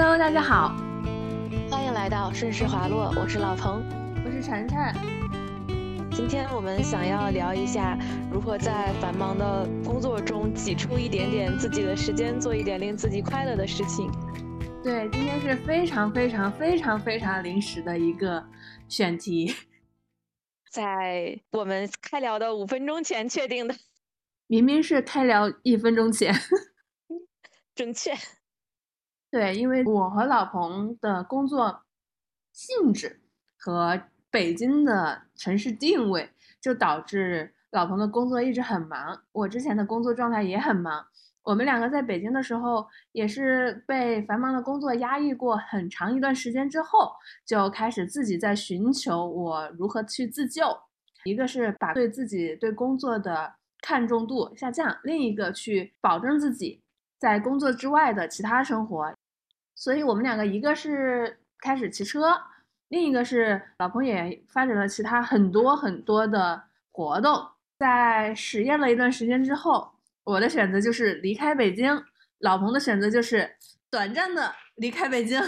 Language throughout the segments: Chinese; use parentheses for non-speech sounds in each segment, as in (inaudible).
Hello，大家好，欢迎来到顺势滑落，我是老彭，我是晨晨。今天我们想要聊一下如何在繁忙的工作中挤出一点点自己的时间，做一点令自己快乐的事情。对，今天是非常非常非常非常临时的一个选题，在我们开聊的五分钟前确定的，明明是开聊一分钟前，(laughs) 准确。对，因为我和老彭的工作性质和北京的城市定位，就导致老彭的工作一直很忙，我之前的工作状态也很忙。我们两个在北京的时候，也是被繁忙的工作压抑过很长一段时间之后，就开始自己在寻求我如何去自救。一个是把对自己对工作的看重度下降，另一个去保证自己在工作之外的其他生活。所以我们两个一个是开始骑车，另一个是老彭也发展了其他很多很多的活动。在实验了一段时间之后，我的选择就是离开北京，老彭的选择就是短暂的离开北京，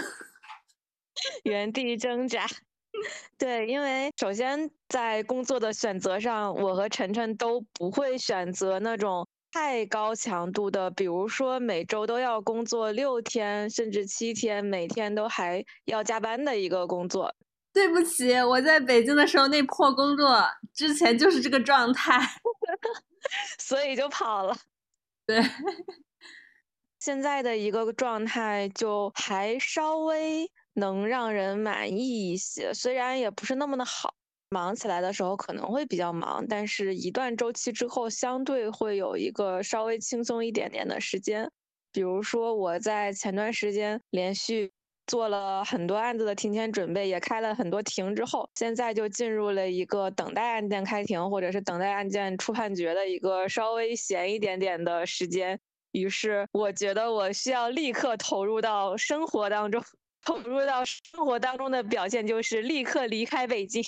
(laughs) 原地挣扎。(laughs) 对，因为首先在工作的选择上，我和晨晨都不会选择那种。太高强度的，比如说每周都要工作六天甚至七天，每天都还要加班的一个工作。对不起，我在北京的时候那破工作之前就是这个状态，(laughs) 所以就跑了。对，(laughs) 现在的一个状态就还稍微能让人满意一些，虽然也不是那么的好。忙起来的时候可能会比较忙，但是一段周期之后，相对会有一个稍微轻松一点点的时间。比如说，我在前段时间连续做了很多案子的庭前准备，也开了很多庭之后，现在就进入了一个等待案件开庭或者是等待案件出判决的一个稍微闲一点点的时间。于是，我觉得我需要立刻投入到生活当中，投入到生活当中的表现就是立刻离开北京。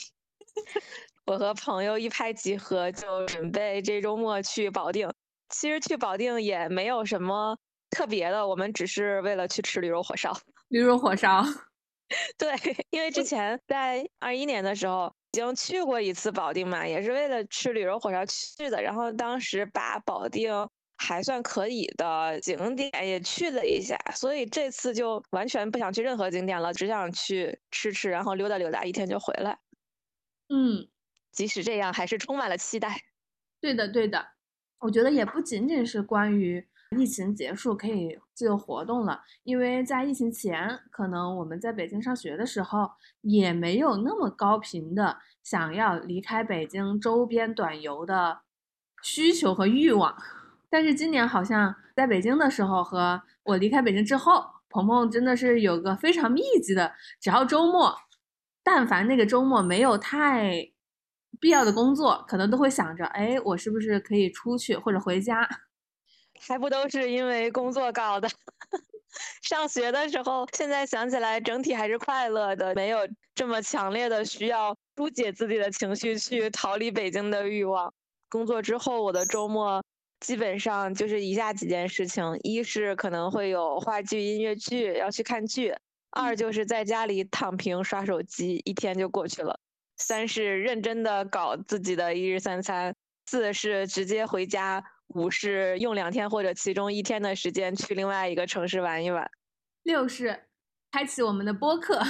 我和朋友一拍即合，就准备这周末去保定。其实去保定也没有什么特别的，我们只是为了去吃驴肉火烧。(laughs) 驴肉火烧，(laughs) 对，因为之前在二一年的时候已经去过一次保定嘛，也是为了吃驴肉火烧去的。然后当时把保定还算可以的景点也去了一下，所以这次就完全不想去任何景点了，只想去吃吃，然后溜达溜达，一天就回来。嗯，即使这样，还是充满了期待。对的，对的。我觉得也不仅仅是关于疫情结束可以自由活动了，因为在疫情前，可能我们在北京上学的时候，也没有那么高频的想要离开北京周边短游的需求和欲望。但是今年好像在北京的时候和我离开北京之后，鹏鹏真的是有个非常密集的，只要周末。但凡那个周末没有太必要的工作，可能都会想着，哎，我是不是可以出去或者回家？(laughs) 还不都是因为工作搞的？(laughs) 上学的时候，现在想起来，整体还是快乐的，没有这么强烈的需要疏解自己的情绪去逃离北京的欲望。工作之后，我的周末基本上就是以下几件事情：一是可能会有话剧、音乐剧要去看剧。二就是在家里躺平刷手机，一天就过去了。三是认真的搞自己的一日三餐。四是直接回家。五是用两天或者其中一天的时间去另外一个城市玩一玩。六是开启我们的播客，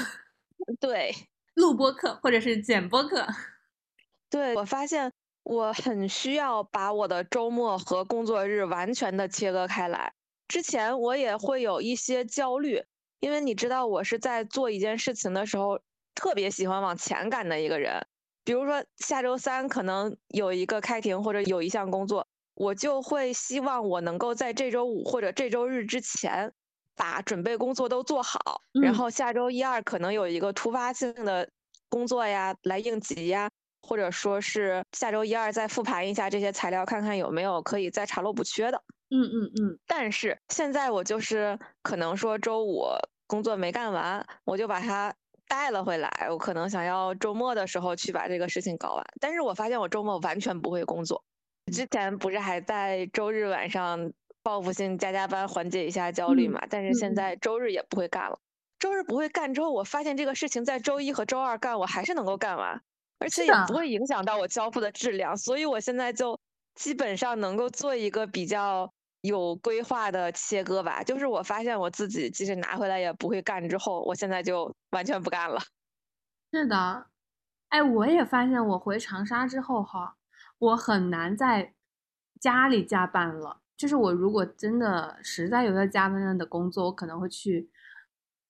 对，录播客或者是剪播客。(laughs) 对我发现我很需要把我的周末和工作日完全的切割开来。之前我也会有一些焦虑。因为你知道，我是在做一件事情的时候，特别喜欢往前赶的一个人。比如说下周三可能有一个开庭或者有一项工作，我就会希望我能够在这周五或者这周日之前把准备工作都做好。然后下周一二可能有一个突发性的工作呀，来应急呀，或者说是下周一二再复盘一下这些材料，看看有没有可以再查漏补缺的。嗯嗯嗯。但是现在我就是可能说周五。工作没干完，我就把它带了回来。我可能想要周末的时候去把这个事情搞完，但是我发现我周末完全不会工作。之前不是还在周日晚上报复性加加班缓解一下焦虑嘛。但是现在周日也不会干了，周日不会干之后，我发现这个事情在周一和周二干，我还是能够干完，而且也不会影响到我交付的质量。所以我现在就基本上能够做一个比较有规划的切割吧。就是我发现我自己即使拿回来也不会干之后，我现在就完全不干了。是的，哎，我也发现我回长沙之后哈，我很难在家里加班了。就是我如果真的实在有要加班的工作，我可能会去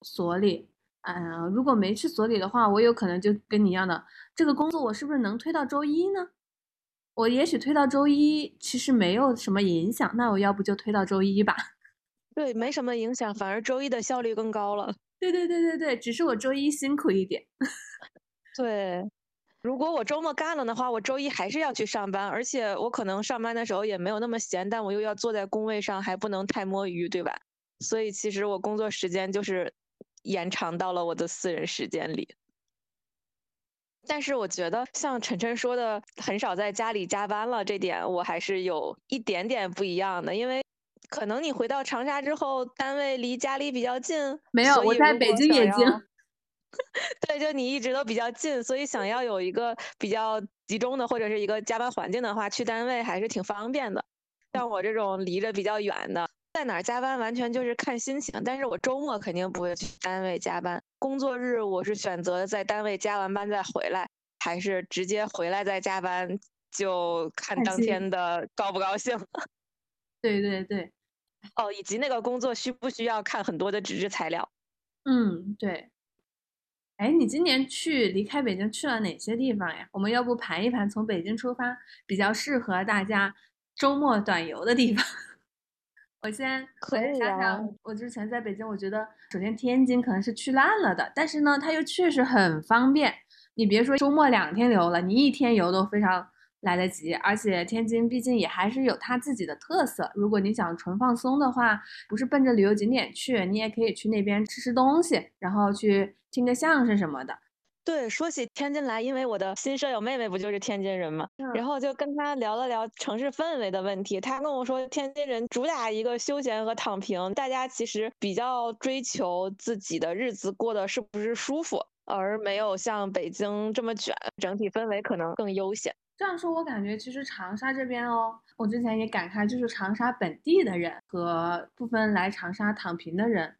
所里。嗯，如果没去所里的话，我有可能就跟你一样的，这个工作我是不是能推到周一呢？我也许推到周一，其实没有什么影响。那我要不就推到周一吧？(laughs) 对，没什么影响，反而周一的效率更高了。对对对对对，只是我周一辛苦一点。(laughs) 对。如果我周末干了的话，我周一还是要去上班，而且我可能上班的时候也没有那么闲，但我又要坐在工位上，还不能太摸鱼，对吧？所以其实我工作时间就是延长到了我的私人时间里。但是我觉得像晨晨说的，很少在家里加班了，这点我还是有一点点不一样的，因为可能你回到长沙之后，单位离家里比较近。没有，我在北京也近。(laughs) 对，就你一直都比较近，所以想要有一个比较集中的或者是一个加班环境的话，去单位还是挺方便的。像我这种离着比较远的，在哪儿加班完全就是看心情。但是我周末肯定不会去单位加班，工作日我是选择在单位加完班再回来，还是直接回来再加班，就看当天的高不高兴。(laughs) 对对对，哦，以及那个工作需不需要看很多的纸质材料？嗯，对。哎，你今年去离开北京去了哪些地方呀？我们要不盘一盘，从北京出发比较适合大家周末短游的地方。我先可以想想，我之前在北京，我觉得首先天津可能是去烂了的，但是呢，它又确实很方便。你别说周末两天游了，你一天游都非常。来得及，而且天津毕竟也还是有它自己的特色。如果你想纯放松的话，不是奔着旅游景点去，你也可以去那边吃吃东西，然后去听个相声什么的。对，说起天津来，因为我的新舍友妹妹不就是天津人嘛，然后就跟她聊了聊城市氛围的问题。她跟我说，天津人主打一个休闲和躺平，大家其实比较追求自己的日子过得是不是舒服，而没有像北京这么卷，整体氛围可能更悠闲。这样说，我感觉其实长沙这边哦，我之前也感慨，就是长沙本地的人和部分来长沙躺平的人，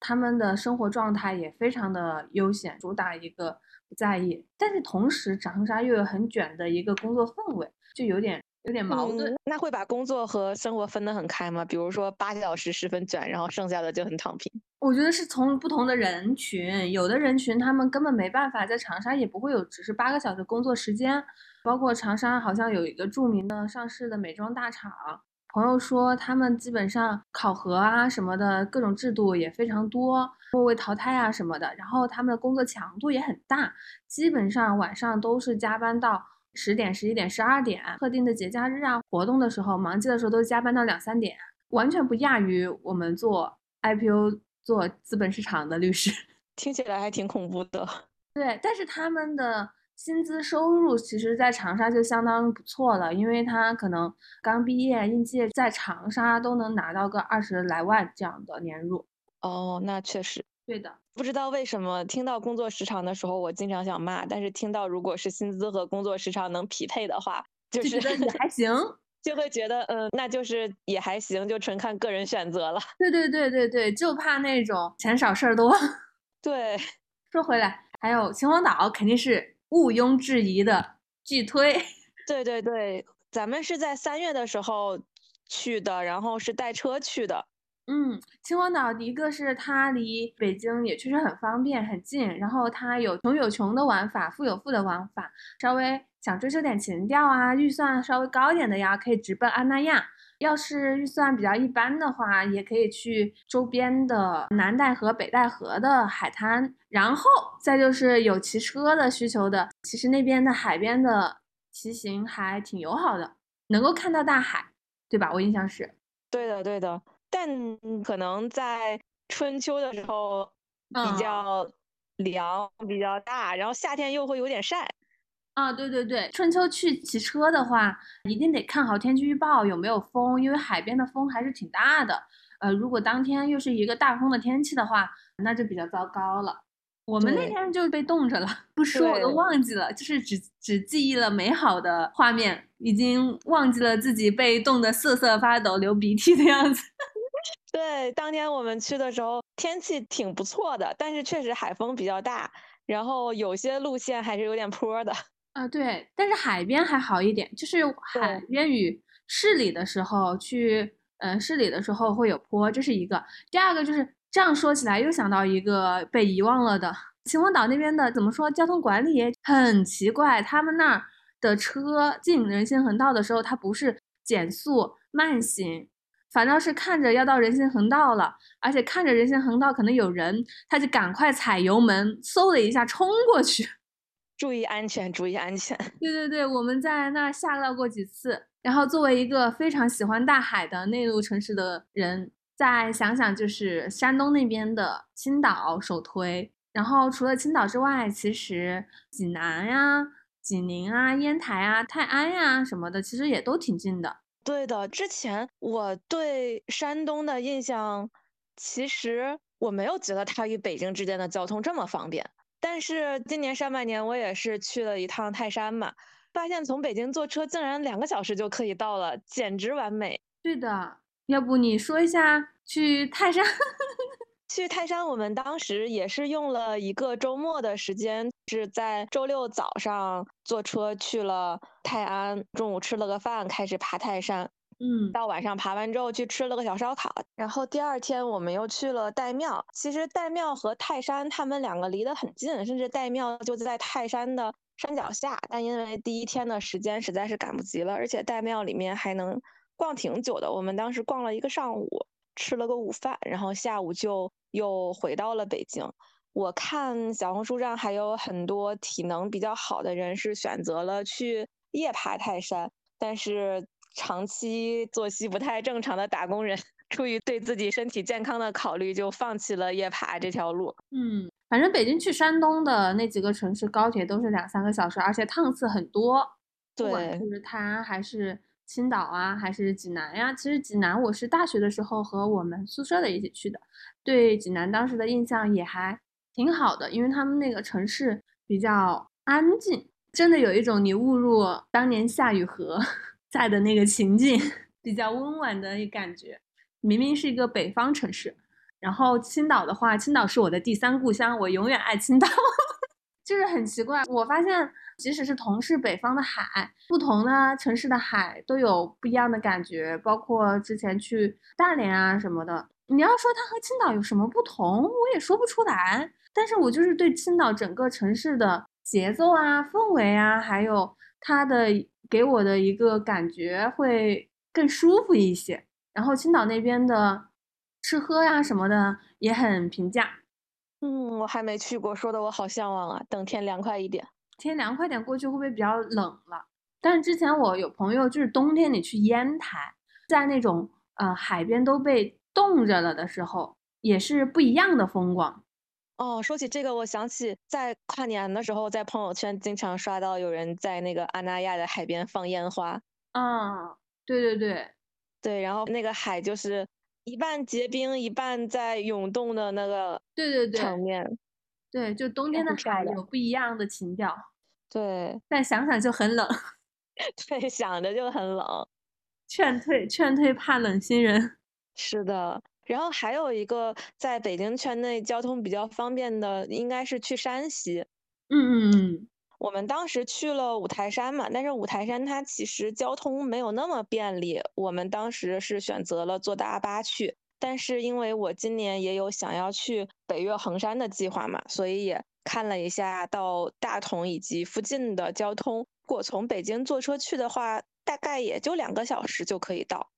他们的生活状态也非常的悠闲，主打一个不在意。但是同时，长沙又有很卷的一个工作氛围，就有点有点矛盾。那会把工作和生活分得很开吗？比如说八小时十分卷，然后剩下的就很躺平。我觉得是从不同的人群，有的人群他们根本没办法在长沙，也不会有只是八个小时工作时间。包括长沙好像有一个著名的上市的美妆大厂，朋友说他们基本上考核啊什么的各种制度也非常多，末位淘汰啊什么的，然后他们的工作强度也很大，基本上晚上都是加班到十点、十一点、十二点，特定的节假日啊活动的时候、忙季的时候都加班到两三点，完全不亚于我们做 IPO 做资本市场的律师，(laughs) 听起来还挺恐怖的。(laughs) 对，但是他们的。薪资收入其实，在长沙就相当不错了，因为他可能刚毕业，应届在长沙都能拿到个二十来万这样的年入。哦，那确实，对的。不知道为什么听到工作时长的时候，我经常想骂，但是听到如果是薪资和工作时长能匹配的话，就是也还行，(laughs) 就会觉得嗯，那就是也还行，就纯看个人选择了。对对对对对，就怕那种钱少事儿多。(laughs) 对，说回来，还有秦皇岛肯定是。毋庸置疑的巨推，(laughs) 对对对，咱们是在三月的时候去的，然后是带车去的。嗯，秦皇岛一个是它离北京也确实很方便很近，然后它有穷有穷的玩法，富有富的玩法。稍微想追求点情调啊，预算稍微高一点的呀，可以直奔安那亚。要是预算比较一般的话，也可以去周边的南戴河、北戴河的海滩，然后再就是有骑车的需求的，其实那边的海边的骑行还挺友好的，能够看到大海，对吧？我印象是，对的，对的，但可能在春秋的时候比较凉、比较大，然后夏天又会有点晒。啊，对对对，春秋去骑车的话，一定得看好天气预报有没有风，因为海边的风还是挺大的。呃，如果当天又是一个大风的天气的话，那就比较糟糕了。我们那天就被冻着了，不说我都忘记了，就是只只记忆了美好的画面，已经忘记了自己被冻得瑟瑟发抖、流鼻涕的样子。(laughs) 对，当天我们去的时候天气挺不错的，但是确实海风比较大，然后有些路线还是有点坡的。啊，对，但是海边还好一点，就是海边与市里的时候去，嗯，市里的时候会有坡，这是一个。第二个就是这样说起来，又想到一个被遗忘了的秦皇岛那边的，怎么说？交通管理也很奇怪，他们那儿的车进人行横道的时候，它不是减速慢行，反倒是看着要到人行横道了，而且看着人行横道可能有人，他就赶快踩油门，嗖的一下冲过去。注意安全，注意安全。(laughs) 对对对，我们在那儿下到过几次。然后作为一个非常喜欢大海的内陆城市的人，再想想就是山东那边的青岛首推。然后除了青岛之外，其实济南呀、济宁啊、烟台啊、泰安呀什么的，其实也都挺近的。对的，之前我对山东的印象，其实我没有觉得它与北京之间的交通这么方便。但是今年上半年我也是去了一趟泰山嘛，发现从北京坐车竟然两个小时就可以到了，简直完美。对的，要不你说一下去泰山？(laughs) 去泰山，我们当时也是用了一个周末的时间，是在周六早上坐车去了泰安，中午吃了个饭，开始爬泰山。嗯，到晚上爬完之后去吃了个小烧烤，然后第二天我们又去了岱庙。其实岱庙和泰山他们两个离得很近，甚至岱庙就在泰山的山脚下。但因为第一天的时间实在是赶不及了，而且岱庙里面还能逛挺久的。我们当时逛了一个上午，吃了个午饭，然后下午就又回到了北京。我看小红书上还有很多体能比较好的人是选择了去夜爬泰山，但是。长期作息不太正常的打工人，出于对自己身体健康的考虑，就放弃了夜爬这条路。嗯，反正北京去山东的那几个城市，高铁都是两三个小时，而且趟次很多。对，就是泰安还是青岛啊，还是济南呀？其实济南我是大学的时候和我们宿舍的一起去的，对济南当时的印象也还挺好的，因为他们那个城市比较安静，真的有一种你误入当年夏雨荷。在的那个情境 (laughs) 比较温婉的感觉，明明是一个北方城市，然后青岛的话，青岛是我的第三故乡，我永远爱青岛。(laughs) 就是很奇怪，我发现即使是同是北方的海，不同的城市的海都有不一样的感觉。包括之前去大连啊什么的，你要说它和青岛有什么不同，我也说不出来。但是我就是对青岛整个城市的节奏啊、氛围啊，还有它的。给我的一个感觉会更舒服一些，然后青岛那边的吃喝呀什么的也很平价。嗯，我还没去过，说的我好向往啊！等天凉快一点，天凉快点过去会不会比较冷了？但是之前我有朋友就是冬天你去烟台，在那种呃海边都被冻着了的时候，也是不一样的风光。哦，说起这个，我想起在跨年的时候，在朋友圈经常刷到有人在那个阿那亚的海边放烟花。啊，对对对，对，然后那个海就是一半结冰，一半在涌动的那个，对对对，场面，对，就冬天的海有不一样的情调。对，但想想就很冷。(laughs) 对，想着就很冷。劝退，劝退怕冷新人。是的。然后还有一个在北京圈内交通比较方便的，应该是去山西。嗯嗯嗯，我们当时去了五台山嘛，但是五台山它其实交通没有那么便利。我们当时是选择了坐大巴去，但是因为我今年也有想要去北岳衡山的计划嘛，所以也看了一下到大同以及附近的交通。如果从北京坐车去的话，大概也就两个小时就可以到。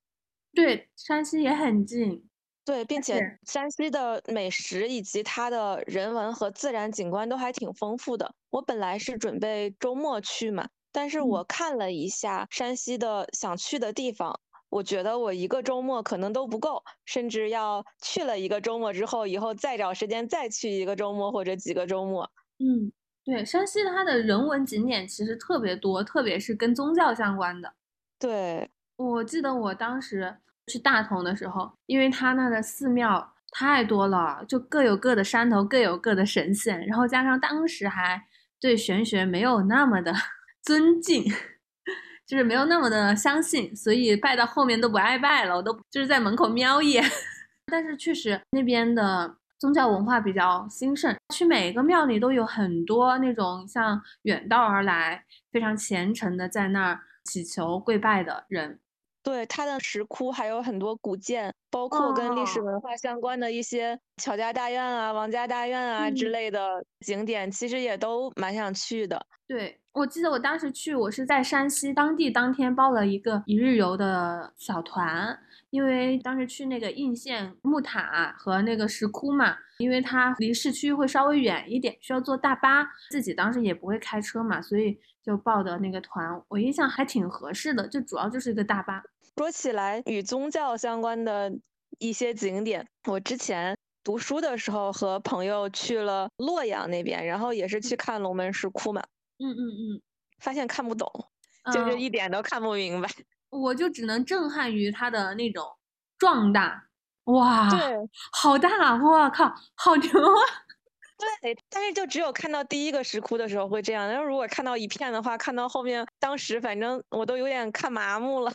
对，山西也很近。对，并且山西的美食以及它的人文和自然景观都还挺丰富的。我本来是准备周末去嘛，但是我看了一下山西的想去的地方，我觉得我一个周末可能都不够，甚至要去了一个周末之后，以后再找时间再去一个周末或者几个周末。嗯，对，山西它的人文景点其实特别多，特别是跟宗教相关的。对，我记得我当时去大同的时候，因为它那的寺庙太多了，就各有各的山头，各有各的神仙，然后加上当时还对玄学没有那么的 (laughs) 尊敬，(laughs) 就是没有那么的相信，所以拜到后面都不爱拜了，我都就是在门口瞄一眼。(laughs) 但是确实那边的宗教文化比较兴盛，去每个庙里都有很多那种像远道而来、非常虔诚的在那儿祈求跪拜的人。对，它的石窟还有很多古建，包括跟历史文化相关的一些乔家大院啊、王家大院啊之类的景点，其实也都蛮想去的。对，我记得我当时去，我是在山西当地当天报了一个一日游的小团，因为当时去那个应县木塔和那个石窟嘛，因为它离市区会稍微远一点，需要坐大巴，自己当时也不会开车嘛，所以就报的那个团，我印象还挺合适的，就主要就是一个大巴。说起来与宗教相关的一些景点，我之前读书的时候和朋友去了洛阳那边，然后也是去看龙门石窟嘛。嗯嗯嗯，发现看不懂，就是一点都看不明白。(laughs) 我就只能震撼于它的那种壮大，哇，对，好大，我靠，好牛啊！(laughs) 对，(laughs) 但是就只有看到第一个石窟的时候会这样，然后如果看到一片的话，看到后面，当时反正我都有点看麻木了。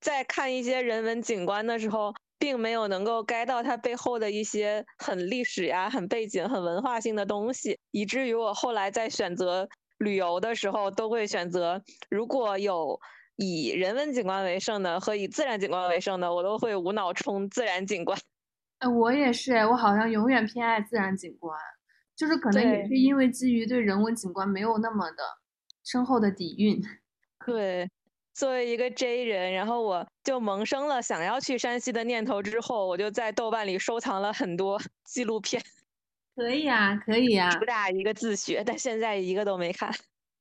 在看一些人文景观的时候，并没有能够 get 到它背后的一些很历史呀、很背景、很文化性的东西，以至于我后来在选择旅游的时候，都会选择如果有以人文景观为胜的和以自然景观为胜的，我都会无脑冲自然景观。哎，我也是，我好像永远偏爱自然景观，就是可能也是因为基于对人文景观没有那么的深厚的底蕴。(laughs) 对。作为一个 J 人，然后我就萌生了想要去山西的念头。之后，我就在豆瓣里收藏了很多 (laughs) 纪录片。可以啊，可以啊，(laughs) 主打一个自学，但现在一个都没看，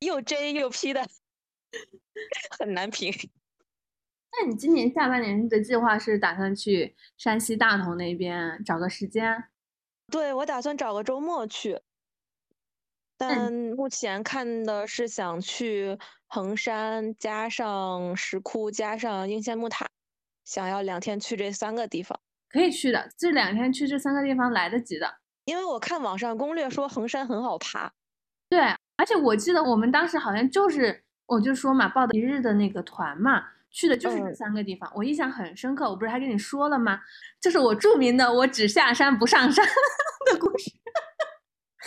又 J 又 P 的，(laughs) 很难评。那你今年下半年的计划是打算去山西大同那边找个时间？对，我打算找个周末去。但目前看的是想去衡山，加上石窟，加上应县木塔，想要两天去这三个地方。可以去的，这两天去这三个地方来得及的。因为我看网上攻略说衡山很好爬。对，而且我记得我们当时好像就是，我就说嘛，报的一日的那个团嘛，去的就是这三个地方，我印象很深刻。我不是还跟你说了吗？就是我著名的“我只下山不上山”的故事。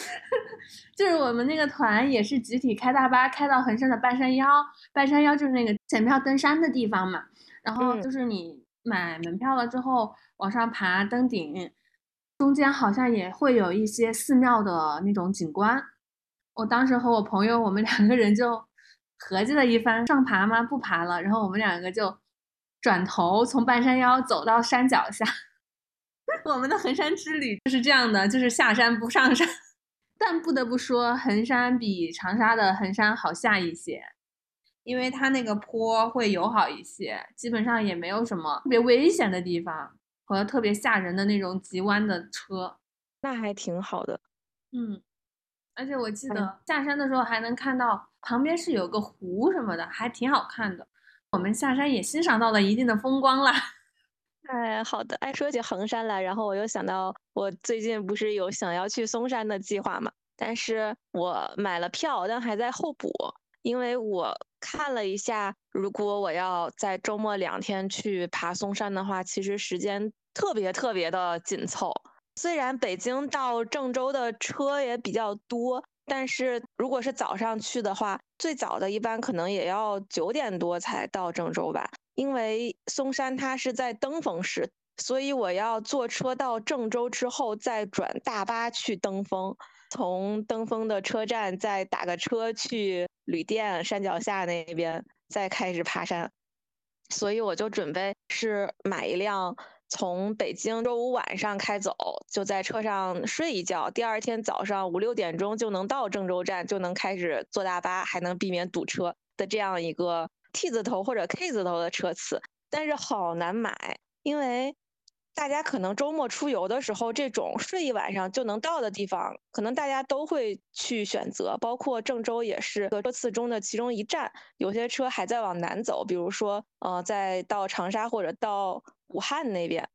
(laughs) 就是我们那个团也是集体开大巴开到衡山的半山腰，半山腰就是那个检票登山的地方嘛。然后就是你买门票了之后往上爬登顶，中间好像也会有一些寺庙的那种景观。我当时和我朋友我们两个人就合计了一番，上爬吗？不爬了。然后我们两个就转头从半山腰走到山脚下。(laughs) 我们的衡山之旅就是这样的，就是下山不上山。但不得不说，衡山比长沙的衡山好下一些，因为它那个坡会友好一些，基本上也没有什么特别危险的地方和特别吓人的那种急弯的车，那还挺好的。嗯，而且我记得下山的时候还能看到旁边是有个湖什么的，还挺好看的。我们下山也欣赏到了一定的风光啦。哎，好的。哎，说起衡山来，然后我又想到，我最近不是有想要去嵩山的计划嘛？但是我买了票，但还在候补，因为我看了一下，如果我要在周末两天去爬嵩山的话，其实时间特别特别的紧凑。虽然北京到郑州的车也比较多，但是如果是早上去的话，最早的一般可能也要九点多才到郑州吧。因为嵩山它是在登封市，所以我要坐车到郑州之后再转大巴去登封，从登封的车站再打个车去旅店山脚下那边再开始爬山，所以我就准备是买一辆从北京周五晚上开走，就在车上睡一觉，第二天早上五六点钟就能到郑州站，就能开始坐大巴，还能避免堵车的这样一个。T 字头或者 K 字头的车次，但是好难买，因为大家可能周末出游的时候，这种睡一晚上就能到的地方，可能大家都会去选择。包括郑州也是车次中的其中一站，有些车还在往南走，比如说，呃，在到长沙或者到武汉那边，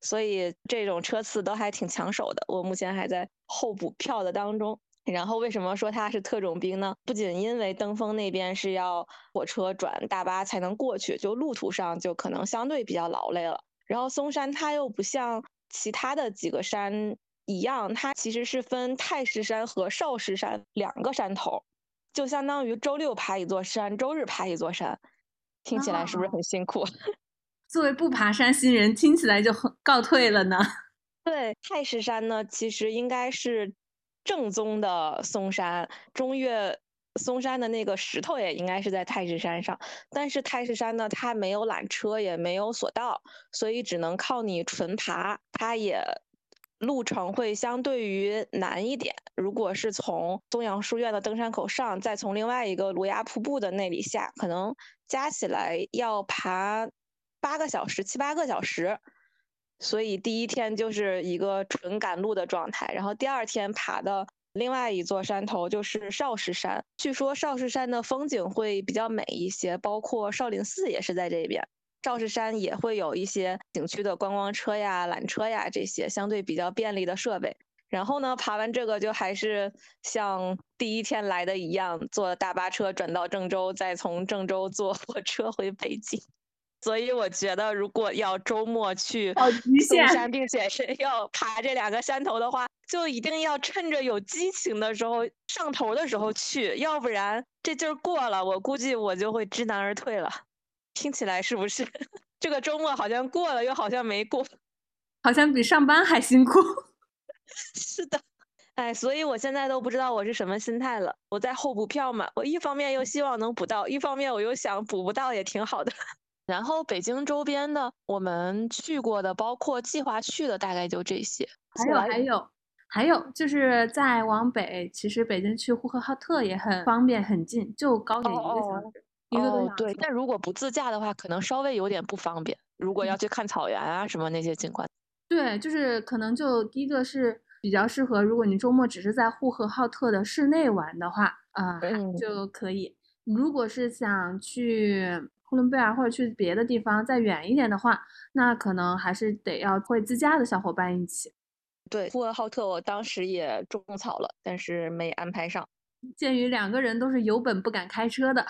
所以这种车次都还挺抢手的。我目前还在候补票的当中。然后为什么说它是特种兵呢？不仅因为登封那边是要火车转大巴才能过去，就路途上就可能相对比较劳累了。然后嵩山它又不像其他的几个山一样，它其实是分太师山和少师山两个山头，就相当于周六爬一座山，周日爬一座山，听起来是不是很辛苦？(laughs) 作为不爬山新人，听起来就很告退了呢。(laughs) 对，太师山呢，其实应该是。正宗的嵩山，中岳嵩山的那个石头也应该是在太师山上，但是太师山呢，它没有缆车，也没有索道，所以只能靠你纯爬，它也路程会相对于难一点。如果是从东阳书院的登山口上，再从另外一个芦芽瀑布的那里下，可能加起来要爬八个小时、七八个小时。所以第一天就是一个纯赶路的状态，然后第二天爬的另外一座山头就是少室山。据说少室山的风景会比较美一些，包括少林寺也是在这边。少室山也会有一些景区的观光车呀、缆车呀这些相对比较便利的设备。然后呢，爬完这个就还是像第一天来的一样，坐大巴车转到郑州，再从郑州坐火车回北京。所以我觉得，如果要周末去嵩山，并且是要爬这两个山头的话，就一定要趁着有激情的时候上头的时候去，要不然这劲儿过了，我估计我就会知难而退了。听起来是不是 (laughs) 这个周末好像过了，又好像没过，(laughs) 好像比上班还辛苦？(laughs) 是的，哎，所以我现在都不知道我是什么心态了。我在候补票嘛，我一方面又希望能补到，一方面我又想补不到也挺好的。然后北京周边的，我们去过的，包括计划去的，大概就这些。还有还有还有，就是再往北，其实北京去呼和浩特也很方便，很近，就高铁一个小时，一个多小时。对，但如果不自驾的话，可能稍微有点不方便。如果要去看草原啊什么那些景观。对，就是可能就第一个是比较适合，如果你周末只是在呼和浩特的市内玩的话，啊，就可以。如果是想去。呼伦贝尔或者去别的地方再远一点的话，那可能还是得要会自驾的小伙伴一起。对，呼和浩特我当时也种草了，但是没安排上。鉴于两个人都是有本不敢开车的，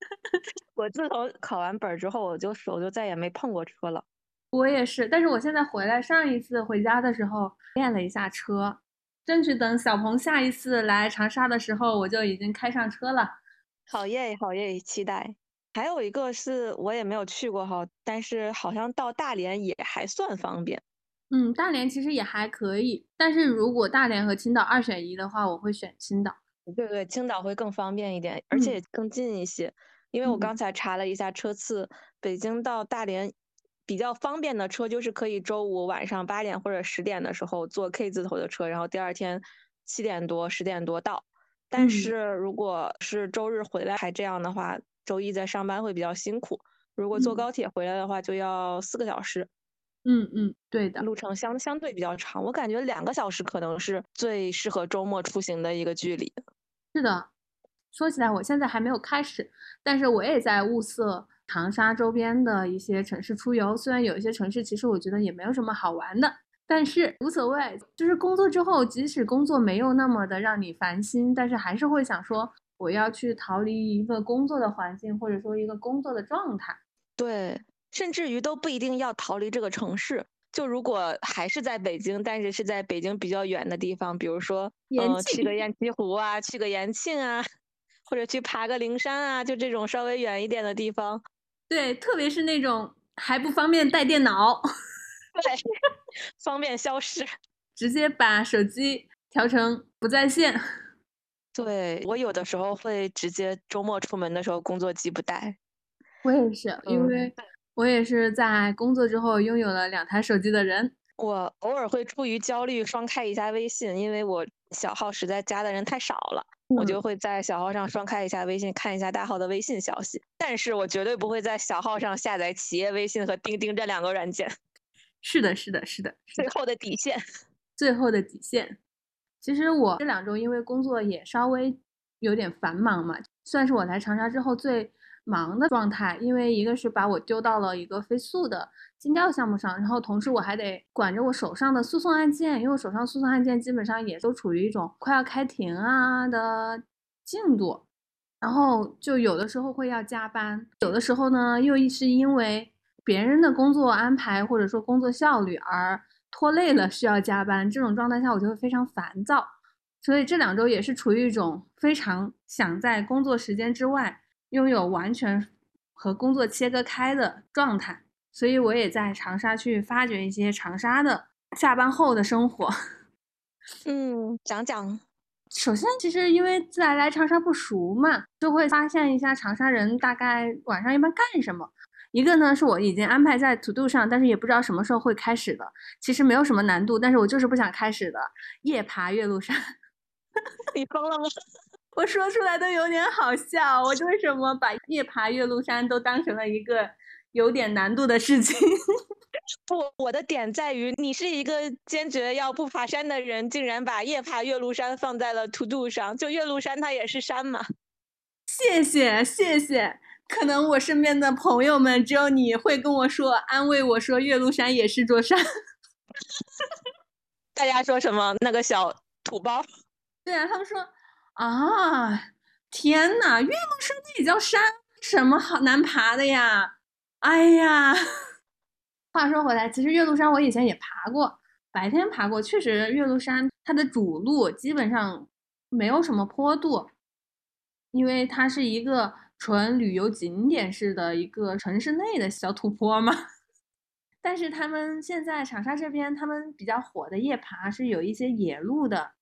(laughs) 我自从考完本之后，我就手就再也没碰过车了。我也是，但是我现在回来，上一次回家的时候练了一下车，争取等小鹏下一次来长沙的时候，我就已经开上车了。好耶，好耶，期待。还有一个是我也没有去过哈，但是好像到大连也还算方便。嗯，大连其实也还可以，但是如果大连和青岛二选一的话，我会选青岛。对对，青岛会更方便一点，而且更近一些。因为我刚才查了一下车次，北京到大连比较方便的车就是可以周五晚上八点或者十点的时候坐 K 字头的车，然后第二天七点多十点多到。但是如果是周日回来还这样的话。周一在上班会比较辛苦，如果坐高铁回来的话，就要四个小时。嗯嗯，对的，路程相相对比较长，我感觉两个小时可能是最适合周末出行的一个距离。是的，说起来我现在还没有开始，但是我也在物色长沙周边的一些城市出游。虽然有一些城市其实我觉得也没有什么好玩的，但是无所谓。就是工作之后，即使工作没有那么的让你烦心，但是还是会想说。我要去逃离一个工作的环境，或者说一个工作的状态。对，甚至于都不一定要逃离这个城市。就如果还是在北京，但是是在北京比较远的地方，比如说，嗯，去个雁栖湖啊，去个延庆啊，(laughs) 或者去爬个灵山啊，就这种稍微远一点的地方。对，特别是那种还不方便带电脑，对，(laughs) 方便消失，直接把手机调成不在线。对我有的时候会直接周末出门的时候工作机不带，我也是，因为我也是在工作之后拥有了两台手机的人。我偶尔会出于焦虑双开一下微信，因为我小号实在加的人太少了，我就会在小号上双开一下微信，看一下大号的微信消息。但是我绝对不会在小号上下载企业微信和钉钉这两个软件。是的，是的，是的，最后的底线，最后的底线。其实我这两周因为工作也稍微有点繁忙嘛，算是我来长沙之后最忙的状态。因为一个是把我丢到了一个飞速的尽调项目上，然后同时我还得管着我手上的诉讼案件，因为我手上诉讼案件基本上也都处于一种快要开庭啊的进度，然后就有的时候会要加班，有的时候呢又是因为别人的工作安排或者说工作效率而。拖累了需要加班，这种状态下我就会非常烦躁，所以这两周也是处于一种非常想在工作时间之外拥有完全和工作切割开的状态，所以我也在长沙去发掘一些长沙的下班后的生活。(laughs) 嗯，讲讲。首先，其实因为在来长沙不熟嘛，就会发现一下长沙人大概晚上一般干什么。一个呢是我已经安排在 To Do 上，但是也不知道什么时候会开始的。其实没有什么难度，但是我就是不想开始的。夜爬岳麓山，(laughs) 你疯了吗？(laughs) 我说出来都有点好笑。我为什么把夜爬岳麓山都当成了一个有点难度的事情？(laughs) 不，我的点在于你是一个坚决要不爬山的人，竟然把夜爬岳麓山放在了 To Do 上。就岳麓山它也是山嘛。谢谢，谢谢。可能我身边的朋友们只有你会跟我说安慰我说岳麓山也是座山，(laughs) 大家说什么那个小土包？对啊，他们说啊，天呐，岳麓山那也叫山，什么好难爬的呀？哎呀，(laughs) 话说回来，其实岳麓山我以前也爬过，白天爬过，确实岳麓山它的主路基本上没有什么坡度，因为它是一个。纯旅游景点式的一个城市内的小土坡嘛，(laughs) 但是他们现在长沙这边，他们比较火的夜爬是有一些野路的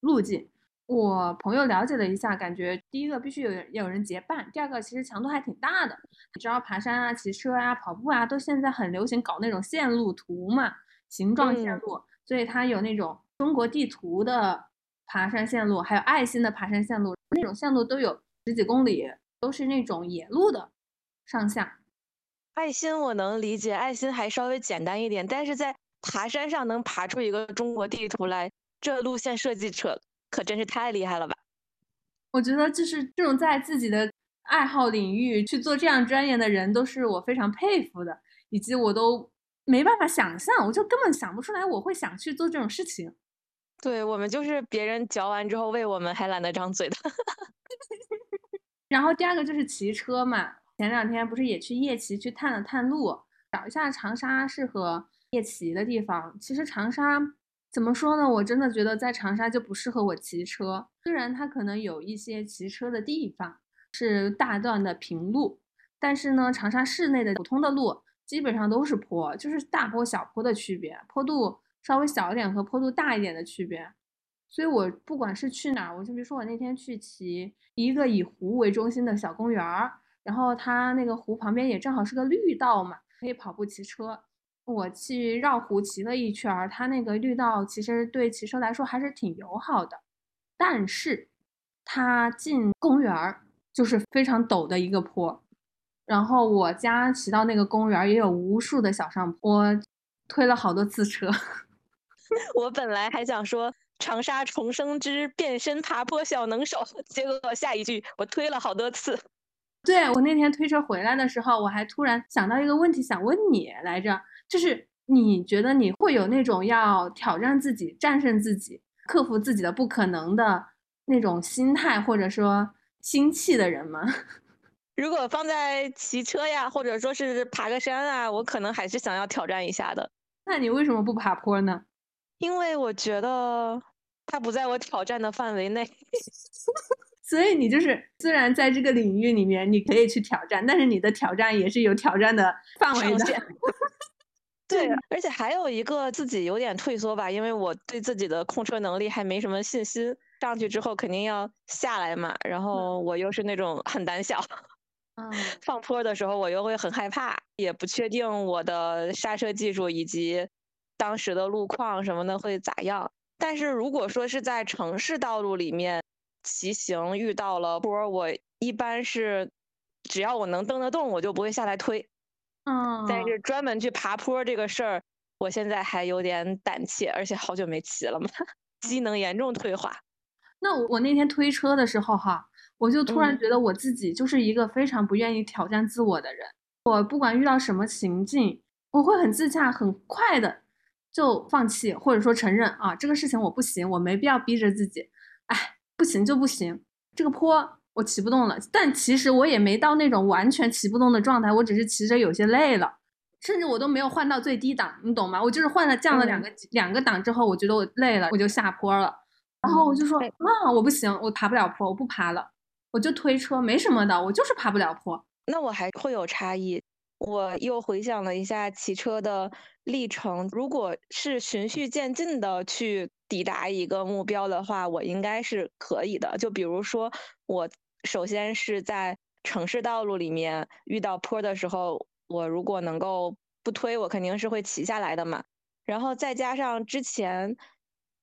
路径。我朋友了解了一下，感觉第一个必须有人有人结伴，第二个其实强度还挺大的。你知道爬山啊、骑车啊、跑步啊，都现在很流行搞那种线路图嘛，形状线路，所以它有那种中国地图的爬山线路，还有爱心的爬山线路，那种线路都有十几公里。都是那种野路的上下，爱心我能理解，爱心还稍微简单一点，但是在爬山上能爬出一个中国地图来，这路线设计者可真是太厉害了吧？我觉得就是这种在自己的爱好领域去做这样钻研的人，都是我非常佩服的，以及我都没办法想象，我就根本想不出来我会想去做这种事情。对我们就是别人嚼完之后喂我们还懒得张嘴的。(laughs) 然后第二个就是骑车嘛，前两天不是也去夜骑去探了探路，找一下长沙适合夜骑的地方。其实长沙怎么说呢？我真的觉得在长沙就不适合我骑车。虽然它可能有一些骑车的地方是大段的平路，但是呢，长沙市内的普通的路基本上都是坡，就是大坡小坡的区别，坡度稍微小一点和坡度大一点的区别。所以我不管是去哪儿，我就比如说我那天去骑一个以湖为中心的小公园儿，然后它那个湖旁边也正好是个绿道嘛，可以跑步骑车。我去绕湖骑了一圈，它那个绿道其实对骑车来说还是挺友好的，但是它进公园儿就是非常陡的一个坡，然后我家骑到那个公园儿也有无数的小上坡，推了好多次车。(laughs) 我本来还想说。长沙重生之变身爬坡小能手，(laughs) 结果下一句我推了好多次。对我那天推车回来的时候，我还突然想到一个问题想问你来着，就是你觉得你会有那种要挑战自己、战胜自己、克服自己的不可能的那种心态或者说心气的人吗？(laughs) 如果放在骑车呀，或者说是爬个山啊，我可能还是想要挑战一下的。那你为什么不爬坡呢？因为我觉得它不在我挑战的范围内，(laughs) 所以你就是虽然在这个领域里面你可以去挑战，但是你的挑战也是有挑战的范围的。(laughs) 对，而且还有一个自己有点退缩吧，因为我对自己的控车能力还没什么信心。上去之后肯定要下来嘛，然后我又是那种很胆小，嗯，(laughs) 放坡的时候我又会很害怕，也不确定我的刹车技术以及。当时的路况什么的会咋样？但是如果说是在城市道路里面骑行遇到了坡，我一般是只要我能蹬得动，我就不会下来推。嗯。但是专门去爬坡这个事儿，我现在还有点胆怯，而且好久没骑了嘛，机能严重退化。那我我那天推车的时候哈，我就突然嗯觉得我自己就是一个非常不愿意挑战自我的人。我不管遇到什么情境，我会很自洽、很快的就放弃，或者说承认啊，这个事情我不行，我没必要逼着自己。哎，不行就不行，这个坡我骑不动了。但其实我也没到那种完全骑不动的状态，我只是骑着有些累了。甚至我都没有换到最低档，你懂吗？我就是换了降了两个、两个档之后，我觉得我累了，我就下坡了。然后我就说对啊，我不行，我爬不了坡，我不爬了，我就推车，没什么的，我就是爬不了坡。那我还会有差异。我又回想了一下骑车的历程，如果是循序渐进的去抵达一个目标的话，我应该是可以的。就比如说，我首先是在城市道路里面遇到坡的时候，我如果能够不推，我肯定是会骑下来的嘛。然后再加上之前，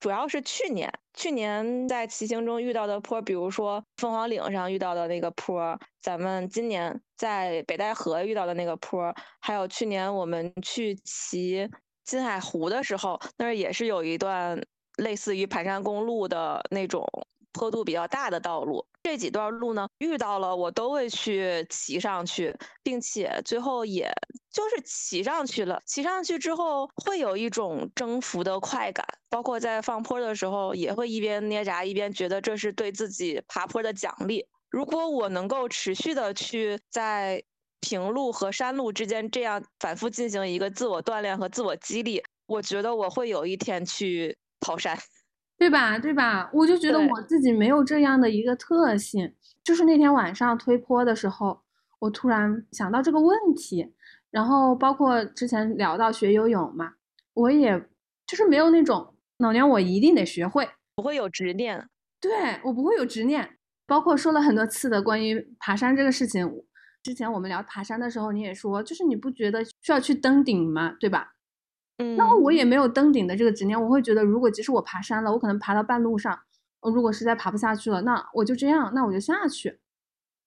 主要是去年，去年在骑行中遇到的坡，比如说凤凰岭上遇到的那个坡，咱们今年在北戴河遇到的那个坡，还有去年我们去骑金海湖的时候，那儿也是有一段类似于盘山公路的那种坡度比较大的道路。这几段路呢，遇到了我都会去骑上去，并且最后也就是骑上去了。骑上去之后会有一种征服的快感，包括在放坡的时候也会一边捏闸一边觉得这是对自己爬坡的奖励。如果我能够持续的去在平路和山路之间这样反复进行一个自我锻炼和自我激励，我觉得我会有一天去跑山。(laughs) 对吧？对吧？我就觉得我自己没有这样的一个特性。就是那天晚上推坡的时候，我突然想到这个问题，然后包括之前聊到学游泳嘛，我也就是没有那种老娘我一定得学会，不会有执念。对我不会有执念。包括说了很多次的关于爬山这个事情，之前我们聊爬山的时候，你也说，就是你不觉得需要去登顶吗？对吧？嗯，然后我也没有登顶的这个执念，我会觉得，如果即使我爬山了，我可能爬到半路上，我如果实在爬不下去了，那我就这样，那我就下去。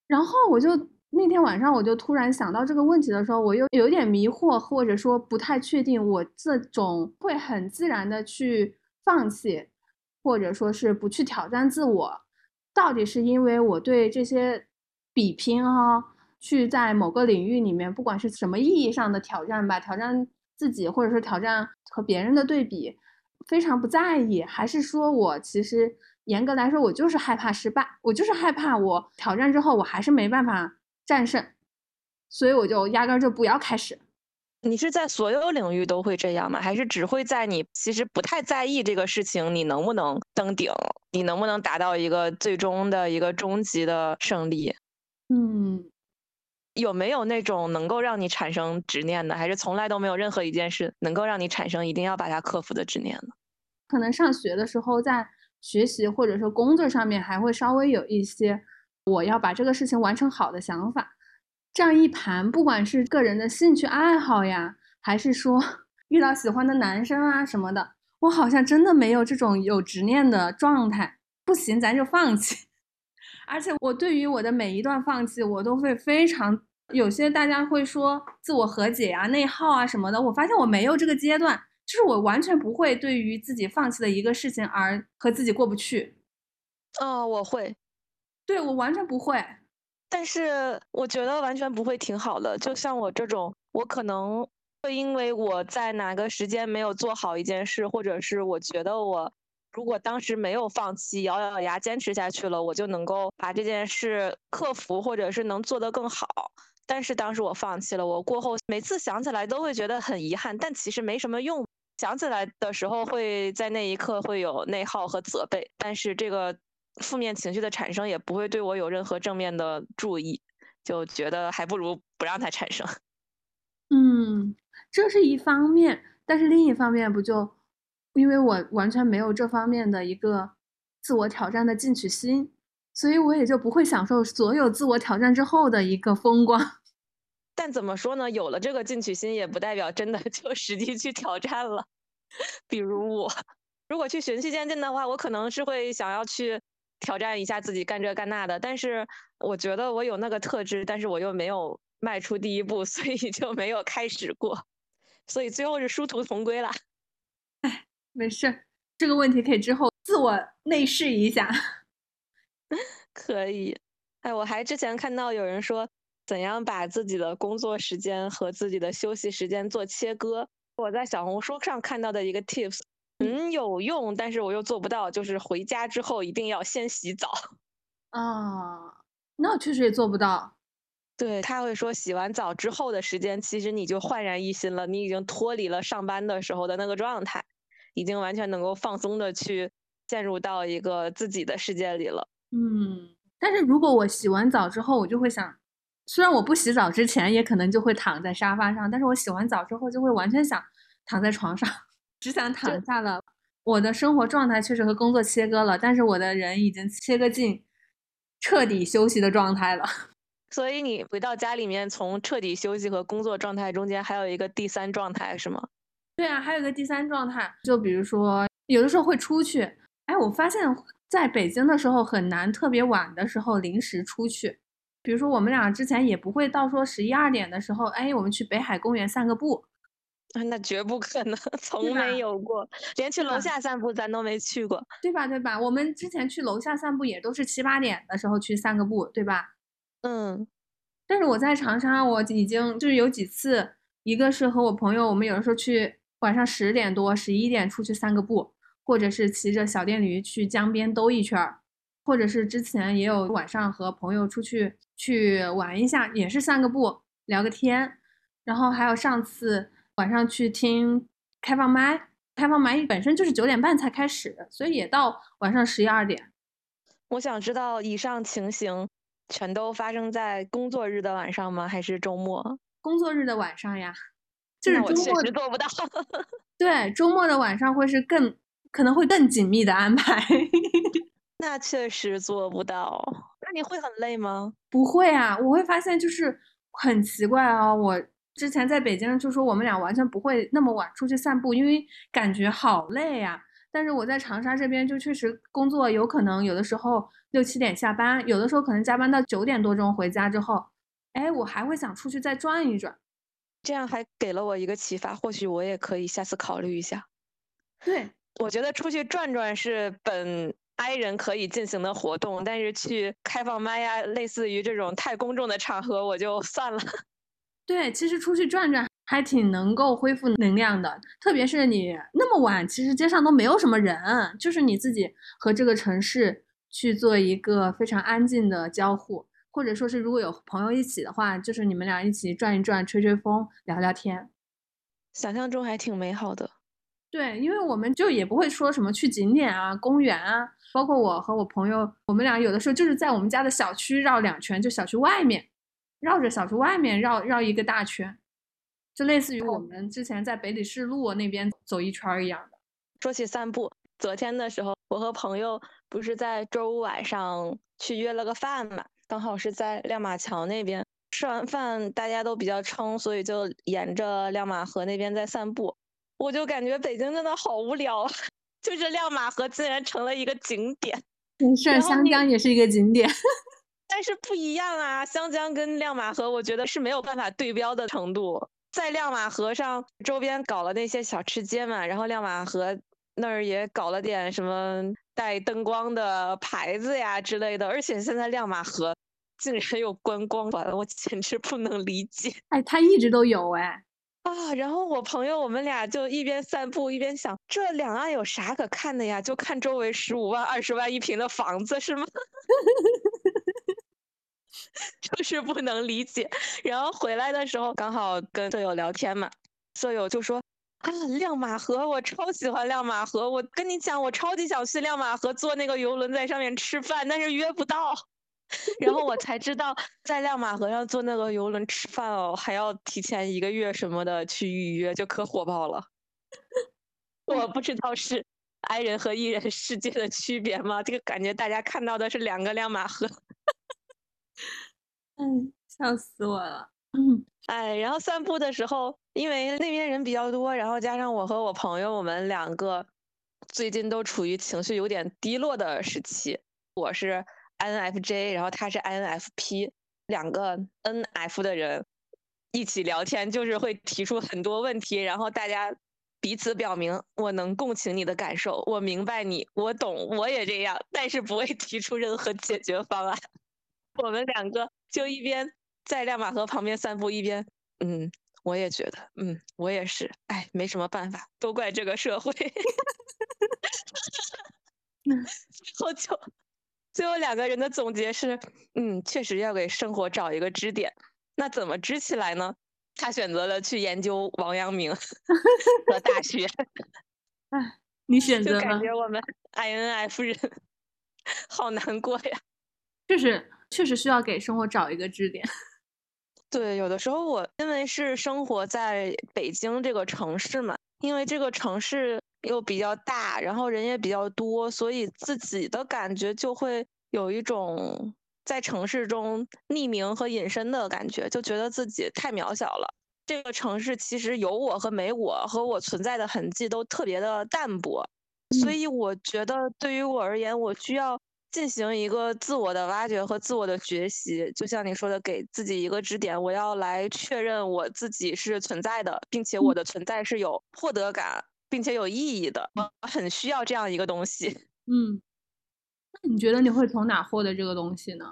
然后我就那天晚上，我就突然想到这个问题的时候，我又有点迷惑，或者说不太确定，我这种会很自然的去放弃，或者说是不去挑战自我，到底是因为我对这些比拼哈、去在某个领域里面，不管是什么意义上的挑战吧，挑战自己，或者说挑战和别人的对比，非常不在意，还是说我其实严格来说，我就是害怕失败，我就是害怕我挑战之后我还是没办法战胜，所以我就压根儿就不要开始。你是在所有领域都会这样吗？还是只会在你其实不太在意这个事情，你能不能登顶，你能不能达到一个最终的一个终极的胜利？嗯，有没有那种能够让你产生执念的？还是从来都没有任何一件事能够让你产生一定要把它克服的执念呢？可能上学的时候在学习或者说工作上面还会稍微有一些我要把这个事情完成好的想法。这样一盘，不管是个人的兴趣爱好呀，还是说 (laughs) 遇到喜欢的男生啊什么的，我好像真的没有这种有执念的状态。不行，咱就放弃。(laughs) 而且我对于我的每一段放弃，我都会非常有些大家会说自我和解啊、内耗啊什么的，我发现我没有这个阶段，就是我完全不会对于自己放弃的一个事情而和自己过不去。哦，我会，对我完全不会。但是我觉得完全不会挺好的。就像我这种，我可能会因为我在哪个时间没有做好一件事，或者是我觉得我如果当时没有放弃，咬咬牙坚持下去了，我就能够把这件事克服，或者是能做得更好。但是当时我放弃了，我过后每次想起来都会觉得很遗憾，但其实没什么用。想起来的时候会在那一刻会有内耗和责备，但是这个负面情绪的产生也不会对我有任何正面的注意，就觉得还不如不让它产生。(laughs) 嗯，这是一方面，但是另一方面不就因为我完全没有这方面的一个自我挑战的进取心，所以我也就不会享受所有自我挑战之后的一个风光。(laughs) 但怎么说呢？有了这个进取心，也不代表真的 (laughs) 就实际去挑战了。比如我，如果去循序渐进的话，我可能是会想要去挑战一下自己干这干那的。但是我觉得我有那个特质，但是我又没有迈出第一步，(laughs) 所以就没有开始过。所以最后是殊途同归了。哎，没事，这个问题可以之后自我内视一下。(laughs) 可以。哎，我还之前看到有人说，怎样把自己的工作时间和自己的休息时间做切割。我在小红书上看到的一个 tips，很有用，但是我又做不到，就是回家之后一定要先洗澡。啊，(laughs) 那我确实也做不到。对他会说，洗完澡之后的时间，其实你就焕然一新了，你已经脱离了上班的时候的那个状态，已经完全能够放松的去陷入到一个自己的世界里了。嗯，但是如果我洗完澡之后，我就会想，虽然我不洗澡之前也可能就会躺在沙发上，但是我洗完澡之后就会完全想躺在床上，只想躺下了。我的生活状态确实和工作切割了，但是我的人已经切割进彻底休息的状态了。(laughs) 所以你回到家里面，从彻底休息和工作状态中间还有一个第三状态是吗？对啊，还有一个第三状态，就比如说有的时候会出去。哎，我发现在北京的时候很难特别晚的时候临时出去。比如说我们俩之前也不会到说十一二点的时候，哎，我们去北海公园散个步。啊，那绝不可能，(laughs) 从没有过，连去楼下散步咱都没去过，对吧？对吧？我们之前去楼下散步也都是七八点的时候去散个步，对吧？嗯，但是我在长沙，我已经就是有几次，一个是和我朋友，我们有的时候去晚上十点多、十一点出去散个步，或者是骑着小电驴去江边兜一圈儿，或者是之前也有晚上和朋友出去去玩一下，也是散个步、聊个天，然后还有上次晚上去听开放麦，开放麦本身就是九点半才开始，所以也到晚上十一二点。我想知道以上情形。全都发生在工作日的晚上吗？还是周末？工作日的晚上呀，就是周末做不到。(laughs) 对，周末的晚上会是更可能会更紧密的安排。(laughs) 那确实做不到。那你会很累吗？不会啊，我会发现就是很奇怪啊。我之前在北京就说我们俩完全不会那么晚出去散步，因为感觉好累呀。但是我在长沙这边就确实工作有可能有的时候六七点下班，有的时候可能加班到九点多钟回家之后，哎，我还会想出去再转一转，这样还给了我一个启发，或许我也可以下次考虑一下。对，我觉得出去转转是本 I 人可以进行的活动，但是去开放麦呀，类似于这种太公众的场合，我就算了。对，其实出去转转。还挺能够恢复能量的，特别是你那么晚，其实街上都没有什么人，就是你自己和这个城市去做一个非常安静的交互，或者说是如果有朋友一起的话，就是你们俩一起转一转、吹吹风、聊聊天，想象中还挺美好的。对，因为我们就也不会说什么去景点啊、公园啊，包括我和我朋友，我们俩有的时候就是在我们家的小区绕两圈，就小区外面绕着小区外面绕绕一个大圈。就类似于我们之前在北礼士路那边走一圈一样的。说起散步，昨天的时候，我和朋友不是在周五晚上去约了个饭嘛，刚好是在亮马桥那边。吃完饭大家都比较撑，所以就沿着亮马河那边在散步。我就感觉北京真的好无聊啊，(laughs) 就是亮马河竟然成了一个景点。没事，湘江也是一个景点，但是不一样啊，湘江跟亮马河，我觉得是没有办法对标的程度。在亮马河上周边搞了那些小吃街嘛，然后亮马河那儿也搞了点什么带灯光的牌子呀之类的，而且现在亮马河竟然有观光团，我简直不能理解。哎，它一直都有哎啊！然后我朋友我们俩就一边散步一边想，这两岸有啥可看的呀？就看周围十五万、二十万一平的房子是吗？(laughs) (laughs) 就是不能理解，然后回来的时候刚好跟舍友聊天嘛，舍友就说啊，亮马河，我超喜欢亮马河，我跟你讲，我超级想去亮马河坐那个游轮在上面吃饭，但是约不到，(laughs) 然后我才知道在亮马河上坐那个游轮吃饭哦，还要提前一个月什么的去预约，就可火爆了。我不知道是 I 人和 E 人世界的区别吗？这个感觉大家看到的是两个亮马河。嗯，笑死我了。嗯，哎，然后散步的时候，因为那边人比较多，然后加上我和我朋友，我们两个最近都处于情绪有点低落的时期。我是 INFJ，然后他是 INFP，两个 NF 的人一起聊天，就是会提出很多问题，然后大家彼此表明我能共情你的感受，我明白你，我懂，我也这样，但是不会提出任何解决方案。我们两个就一边在亮马河旁边散步，一边嗯，我也觉得，嗯，我也是，哎，没什么办法，都怪这个社会。(laughs) 最后就最后两个人的总结是，嗯，确实要给生活找一个支点。那怎么支起来呢？他选择了去研究王阳明和大学。(laughs) 哎，你选择就感觉我们 INF 人 (laughs) 好难过呀。确实，确实需要给生活找一个支点。(laughs) 对，有的时候我因为是生活在北京这个城市嘛，因为这个城市又比较大，然后人也比较多，所以自己的感觉就会有一种。在城市中匿名和隐身的感觉，就觉得自己太渺小了。这个城市其实有我和没我，和我存在的痕迹都特别的淡薄。所以我觉得，对于我而言，我需要进行一个自我的挖掘和自我的学习。就像你说的，给自己一个支点，我要来确认我自己是存在的，并且我的存在是有获得感，并且有意义的。我很需要这样一个东西。(laughs) 嗯。那你觉得你会从哪获得这个东西呢？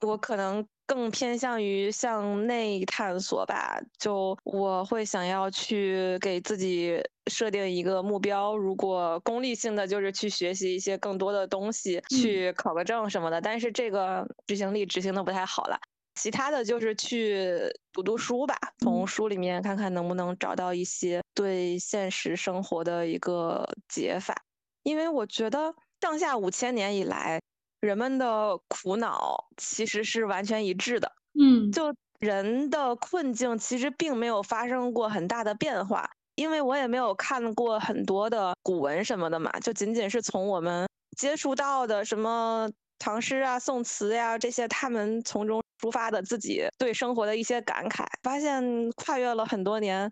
我可能更偏向于向内探索吧。就我会想要去给自己设定一个目标，如果功利性的就是去学习一些更多的东西，去考个证什么的。但是这个执行力执行的不太好了。其他的就是去读读书吧，从书里面看看能不能找到一些对现实生活的一个解法，因为我觉得。上下五千年以来，人们的苦恼其实是完全一致的。嗯，就人的困境其实并没有发生过很大的变化，因为我也没有看过很多的古文什么的嘛，就仅仅是从我们接触到的什么唐诗啊、宋词呀这些，他们从中抒发的自己对生活的一些感慨，发现跨越了很多年，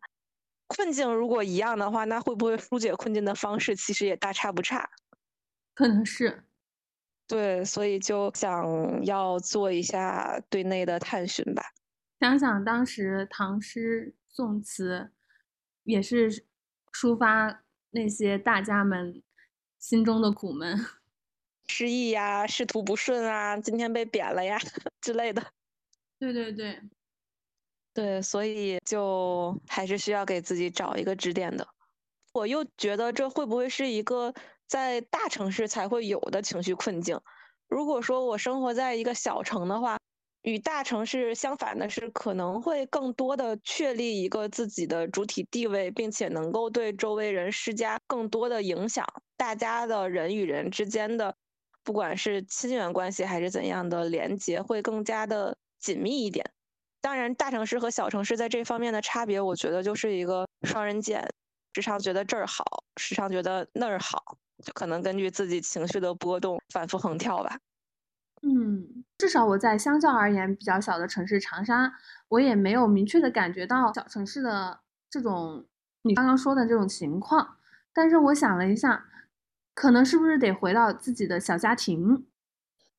困境如果一样的话，那会不会疏解困境的方式其实也大差不差？可能是，对，所以就想要做一下对内的探寻吧。想想当时唐诗宋词，也是抒发那些大家们心中的苦闷，(laughs) 失意呀，仕途不顺啊，今天被贬了呀 (laughs) 之类的。对对对，对，所以就还是需要给自己找一个支点的。我又觉得这会不会是一个？在大城市才会有的情绪困境。如果说我生活在一个小城的话，与大城市相反的是，可能会更多的确立一个自己的主体地位，并且能够对周围人施加更多的影响。大家的人与人之间的，不管是亲缘关系还是怎样的连接，会更加的紧密一点。当然，大城市和小城市在这方面的差别，我觉得就是一个双刃剑，时常觉得这儿好，时常觉得那儿好。就可能根据自己情绪的波动反复横跳吧。嗯，至少我在相较而言比较小的城市长沙，我也没有明确的感觉到小城市的这种你刚刚说的这种情况。但是我想了一下，可能是不是得回到自己的小家庭？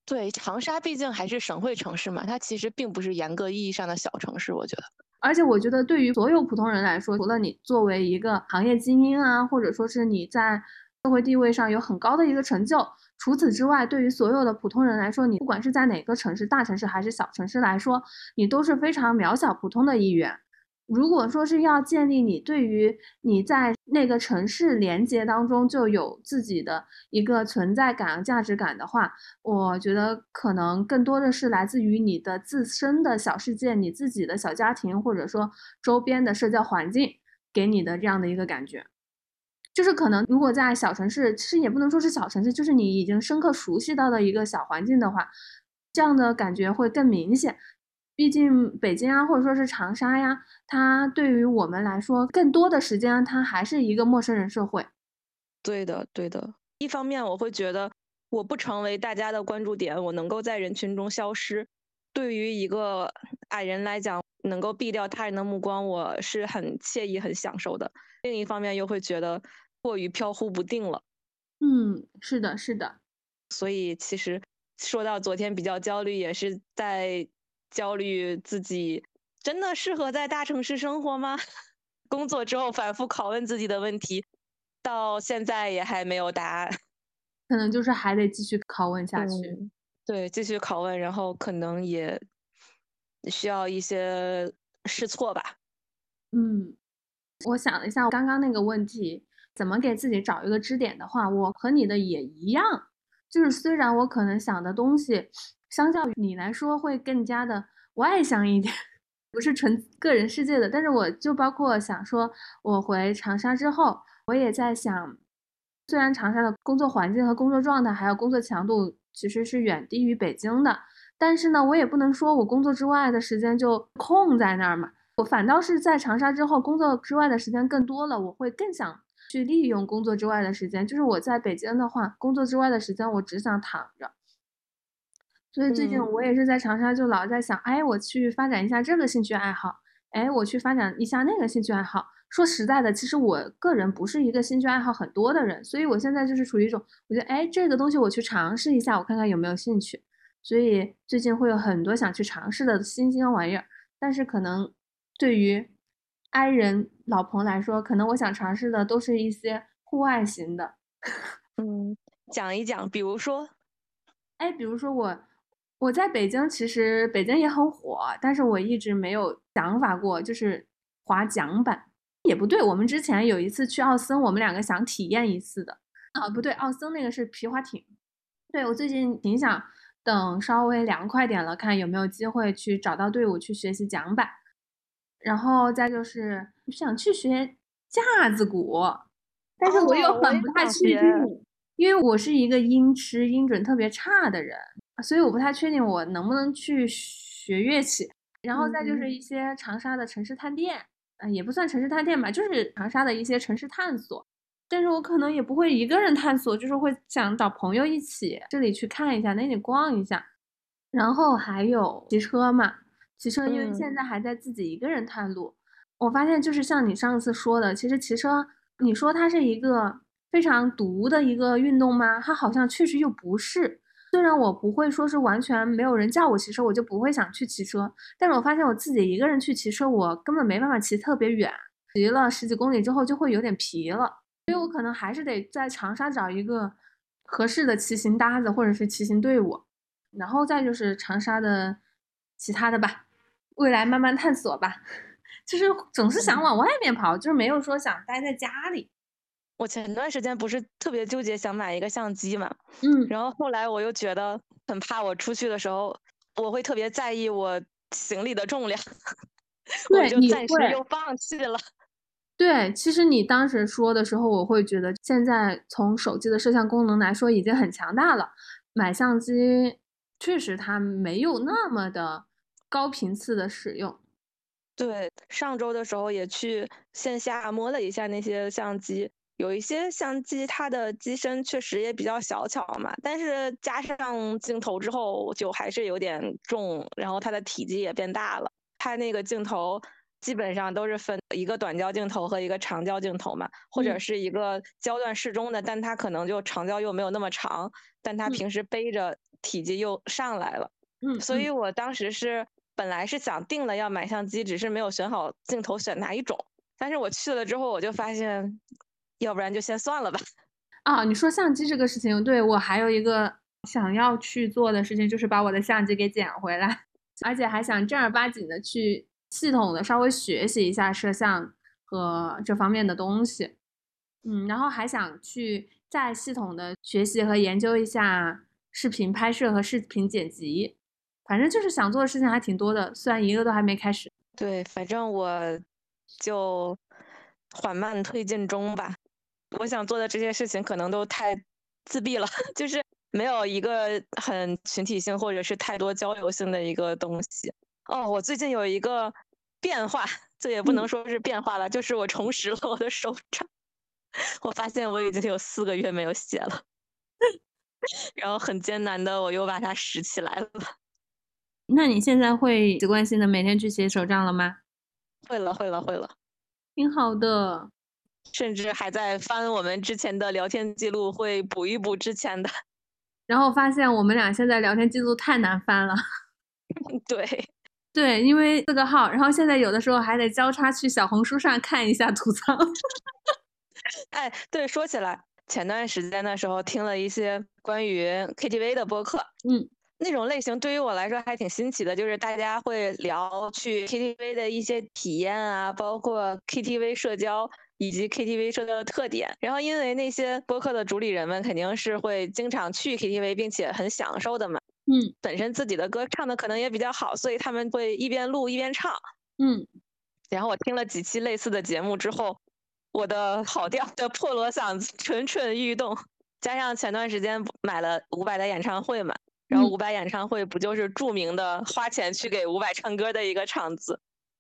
对，长沙毕竟还是省会城市嘛，它其实并不是严格意义上的小城市，我觉得。而且我觉得对于所有普通人来说，除了你作为一个行业精英啊，或者说是你在。社会地位上有很高的一个成就。除此之外，对于所有的普通人来说，你不管是在哪个城市，大城市还是小城市来说，你都是非常渺小、普通的一员。如果说是要建立你对于你在那个城市连接当中就有自己的一个存在感价值感的话，我觉得可能更多的是来自于你的自身的小世界、你自己的小家庭，或者说周边的社交环境给你的这样的一个感觉。就是可能，如果在小城市，其实也不能说是小城市，就是你已经深刻熟悉到的一个小环境的话，这样的感觉会更明显。毕竟北京啊，或者说是长沙呀，它对于我们来说，更多的时间它还是一个陌生人社会。对的，对的。一方面，我会觉得我不成为大家的关注点，我能够在人群中消失。对于一个矮人来讲，能够避掉他人的目光，我是很惬意、很享受的。另一方面，又会觉得。过于飘忽不定了，嗯，是的，是的，所以其实说到昨天比较焦虑，也是在焦虑自己真的适合在大城市生活吗？(laughs) 工作之后反复拷问自己的问题，到现在也还没有答案。可能就是还得继续拷问下去。嗯对，继续拷问，然后可能也需要一些试错吧。嗯，我想了一下，刚刚那个问题，怎么给自己找一个支点的话，我和你的也一样，就是虽然我可能想的东西，相较于你来说会更加的外向一点，不是纯个人世界的，但是我就包括想说，我回长沙之后，我也在想，虽然长沙的工作环境和工作状态还有工作强度其实是远低于北京的，但是呢，我也不能说我工作之外的时间就空在那儿嘛。我反倒是在长沙之后，工作之外的时间更多了，我会更想去利用工作之外的时间。就是我在北京的话，工作之外的时间我只想躺着。所以最近嗯我也是在长沙，就老在想，哎，我去发展一下这个兴趣爱好，哎，我去发展一下那个兴趣爱好。说实在的，其实我个人不是一个兴趣爱好很多的人，所以我现在就是处于一种，我觉得，哎，这个东西我去尝试一下，我看看有没有兴趣。所以最近会有很多想去尝试的新鲜玩意儿，但是可能对于 i 人老彭来说，可能我想尝试的都是一些户外型的。(laughs) 嗯，讲一讲，比如说，哎，比如说我我在北京，其实北京也很火，但是我一直没有想法过，就是滑桨板。也不对，我们之前有一次去奥森，我们两个想体验一次的。啊，不对，奥森那个是皮划艇。对，我最近挺想等稍微凉快点了，看有没有机会去找到队伍去学习桨板。然后再就是想去学架子鼓，但是我又很不太确定，因为我是一个音痴、音准特别差的人，所以我不太确定我能不能去学乐器。然后再就是嗯一些长沙的城市探店，嗯、也不算城市探店吧，就是长沙的一些城市探索。但是我可能也不会一个人探索，就是会想找朋友一起这里去看一下，那里逛一下。然后还有骑车嘛，骑车因为嗯现在还在自己一个人探路，我发现就是像你上次说的，其实骑车，你说它是一个非常毒的一个运动吗？它好像确实又不是。虽然我不会说是完全没有人叫我骑车，我就不会想去骑车，但是我发现我自己一个人去骑车，我根本没办法骑特别远，骑了十几公里之后就会有点疲了，所以我可能还是得在长沙找一个合适的骑行搭子或者是骑行队伍。然后再就是长沙的其他的吧，未来慢慢探索吧。就是总是想往外面跑，就是没有说想待在家里。我前段时间不是特别纠结想买一个相机嘛，嗯，然后后来我又觉得很怕我出去的时候，我会特别在意我行李的重量，(laughs) 我对就暂时会又放弃了。对，其实你当时说的时候，我会觉得现在从手机的摄像功能来说已经很强大了，买相机确实它没有那么的高频次的使用。对，上周的时候也去线下摸了一下那些相机，有一些相机它的机身确实也比较小巧嘛，但是加上镜头之后就还是有点重，然后它的体积也变大了。它那个镜头基本上都是分一个短焦镜头和一个长焦镜头嘛，或者嗯是一个焦段适中的，但它可能就长焦又没有那么长，但它嗯平时背着体积又上来了。嗯，所以嗯我当时是本来是想定了要买相机，只是没有选好镜头选哪一种。但是我去了之后，我就发现，要不然就先算了吧。(laughs) 啊，你说相机这个事情，对，我还有一个想要去做的事情，就是把我的相机给捡回来，(laughs) 而且还想正儿八经的去系统的稍微学习一下摄像和这方面的东西。嗯，然后还想去再系统的学习和研究一下视频拍摄和视频剪辑，反正就是想做的事情还挺多的，虽然一个都还没开始。对，反正我就缓慢推进中吧。我想做的这些事情可能都太自闭了，(laughs) 就是没有一个很群体性或者是太多交流性的一个东西。哦，我最近有一个变化，这也不能嗯说是变化了，就是我重拾了我的手账。我发现我已经有四个月没有写了，(laughs) 然后很艰难的我又把它拾起来了。那你现在会习惯性的每天去写手账了吗？会了，会了，会了。挺好的。甚至还在翻我们之前的聊天记录，会补一补之前的。(laughs) 然后发现我们俩现在聊天记录太难翻了。(laughs) 对，对，因为四个号，然后现在有的时候还得交叉去小红书上看一下吐槽。(laughs) 哎，对，说起来，前段时间的时候听了一些关于 KTV 的播客，嗯，那种类型对于我来说还挺新奇的，就是大家会聊去 KTV 的一些体验啊，包括 KTV 社交以及 KTV 社交的特点。然后，因为那些播客的主理人们肯定是会经常去 KTV，并且很享受的嘛，嗯，本身自己的歌唱的可能也比较好，所以他们会一边录一边唱，嗯。然后我听了几期类似的节目之后。我的好调的破锣嗓子蠢蠢欲动，加上前段时间买了伍佰的演唱会嘛，然后伍佰演唱会不就是著名的花钱去给伍佰唱歌的一个场子？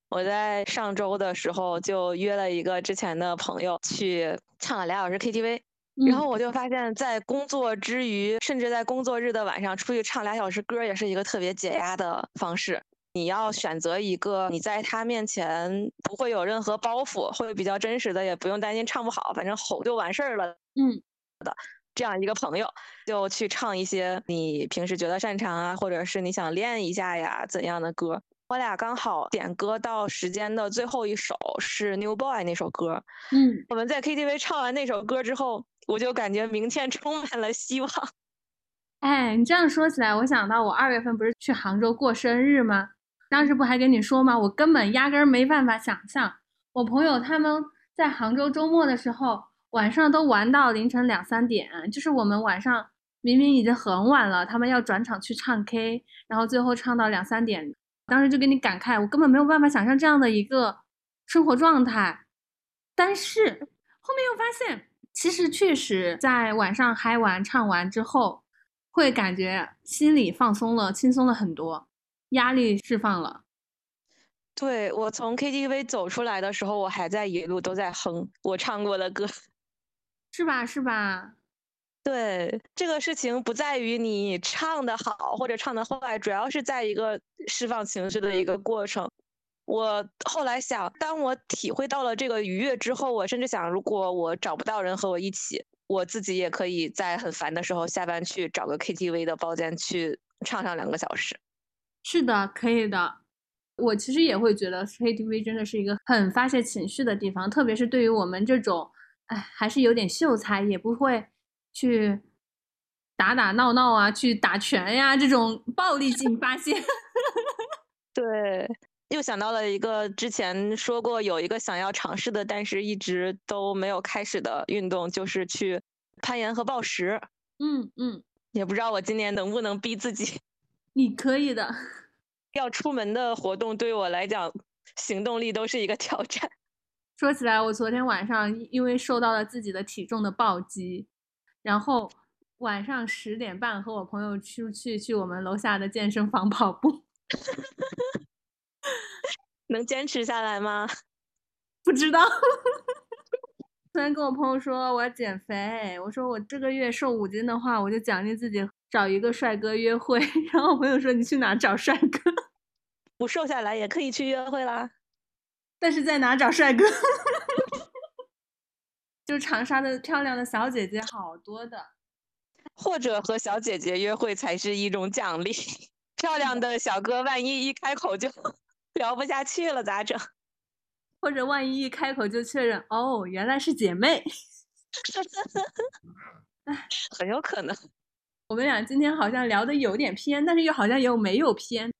我在上周的时候就约了一个之前的朋友去唱了俩小时 KTV，然后我就发现，在工作之余，甚至在工作日的晚上出去唱俩小时歌，也是一个特别解压的方式。你要选择一个你在他面前不会有任何包袱，会比较真实的，也不用担心唱不好，反正吼就完事儿了。嗯，的这样一个朋友，就去唱一些你平时觉得擅长啊，或者是你想练一下呀怎样的歌。我俩刚好点歌到时间的最后一首是 New Boy 那首歌。嗯，我们在 KTV 唱完那首歌之后，我就感觉明天充满了希望。(laughs) 哎，你这样说起来，我想到我二月份不是去杭州过生日吗？当时不还跟你说吗？我根本压根儿没办法想象，我朋友他们在杭州周末的时候，晚上都玩到凌晨两三点。就是我们晚上明明已经很晚了，他们要转场去唱 K，然后最后唱到两三点。当时就给你感慨，我根本没有办法想象这样的一个生活状态。但是后面又发现，其实确实在晚上嗨完唱完之后，会感觉心里放松了，轻松了很多。压力释放了，对我从 KTV 走出来的时候，我还在一路都在哼我唱过的歌，是吧？是吧？对，这个事情不在于你唱的好或者唱的坏，主要是在一个释放情绪的一个过程。我后来想，当我体会到了这个愉悦之后，我甚至想，如果我找不到人和我一起，我自己也可以在很烦的时候下班去找个 KTV 的包间去唱上两个小时。是的，可以的。我其实也会觉得 KTV 真的是一个很发泄情绪的地方，特别是对于我们这种，哎，还是有点秀才，也不会去打打闹闹啊，去打拳呀这种暴力性发泄。(laughs) 对，又想到了一个之前说过有一个想要尝试的，但是一直都没有开始的运动，就是去攀岩和暴食。嗯嗯，也不知道我今年能不能逼自己。(laughs) 你可以的。(laughs) 要出门的活动对我来讲，行动力都是一个挑战。说起来，我昨天晚上因为受到了自己的体重的暴击，然后晚上十点半和我朋友出去去我们楼下的健身房跑步。(laughs) 能坚持下来吗？(laughs) 不知道。(laughs) 昨天跟我朋友说我要减肥，我说我这个月瘦五斤的话，我就奖励自己。找一个帅哥约会，然后我朋友说：“你去哪找帅哥？不瘦下来也可以去约会啦。”但是在哪找帅哥？(laughs) 就长沙的漂亮的小姐姐好多的，或者和小姐姐约会才是一种奖励。(laughs) 漂亮的小哥万一一开口就 (laughs) 聊不下去了咋整？或者万一一开口就确认哦，原来是姐妹。哎，很有可能。我们俩今天好像聊的有点偏，但是又好像又没有偏。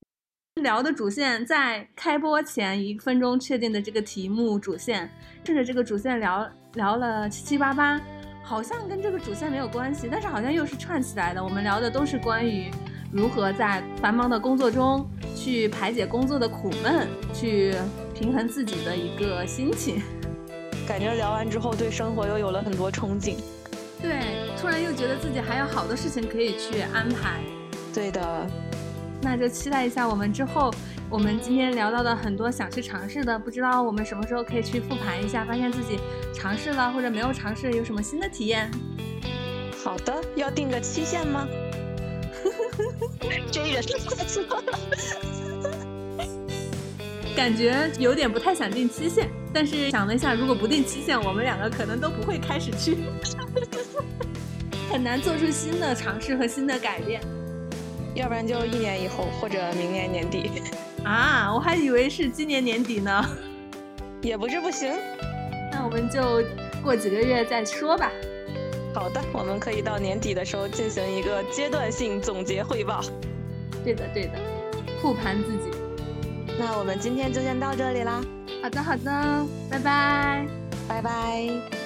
聊的主线在开播前一分钟确定的这个题目主线，顺着这个主线聊聊了七七八八，好像跟这个主线没有关系，但是好像又是串起来的。我们聊的都是关于如何在繁忙的工作中去排解工作的苦闷，去平衡自己的一个心情。感觉聊完之后对生活又有了很多憧憬。对，突然又觉得自己还有好多事情可以去安排。对的，那就期待一下我们之后，我们今天聊到的很多想去尝试的，不知道我们什么时候可以去复盘一下，发现自己尝试了或者没有尝试，有什么新的体验。好的，要定个期限吗？(laughs) 追人感觉有点不太想定期限，但是想了一下，如果不定期限，我们两个可能都不会开始去。(laughs) 很难做出新的尝试和新的改变，要不然就一年以后或者明年年底。啊，我还以为是今年年底呢。(laughs) 也不是不行。那我们就过几个月再说吧。好的，我们可以到年底的时候进行一个阶段性总结汇报。对的，对的，复盘自己。那我们今天就先到这里啦。好的，好的，拜拜，拜拜。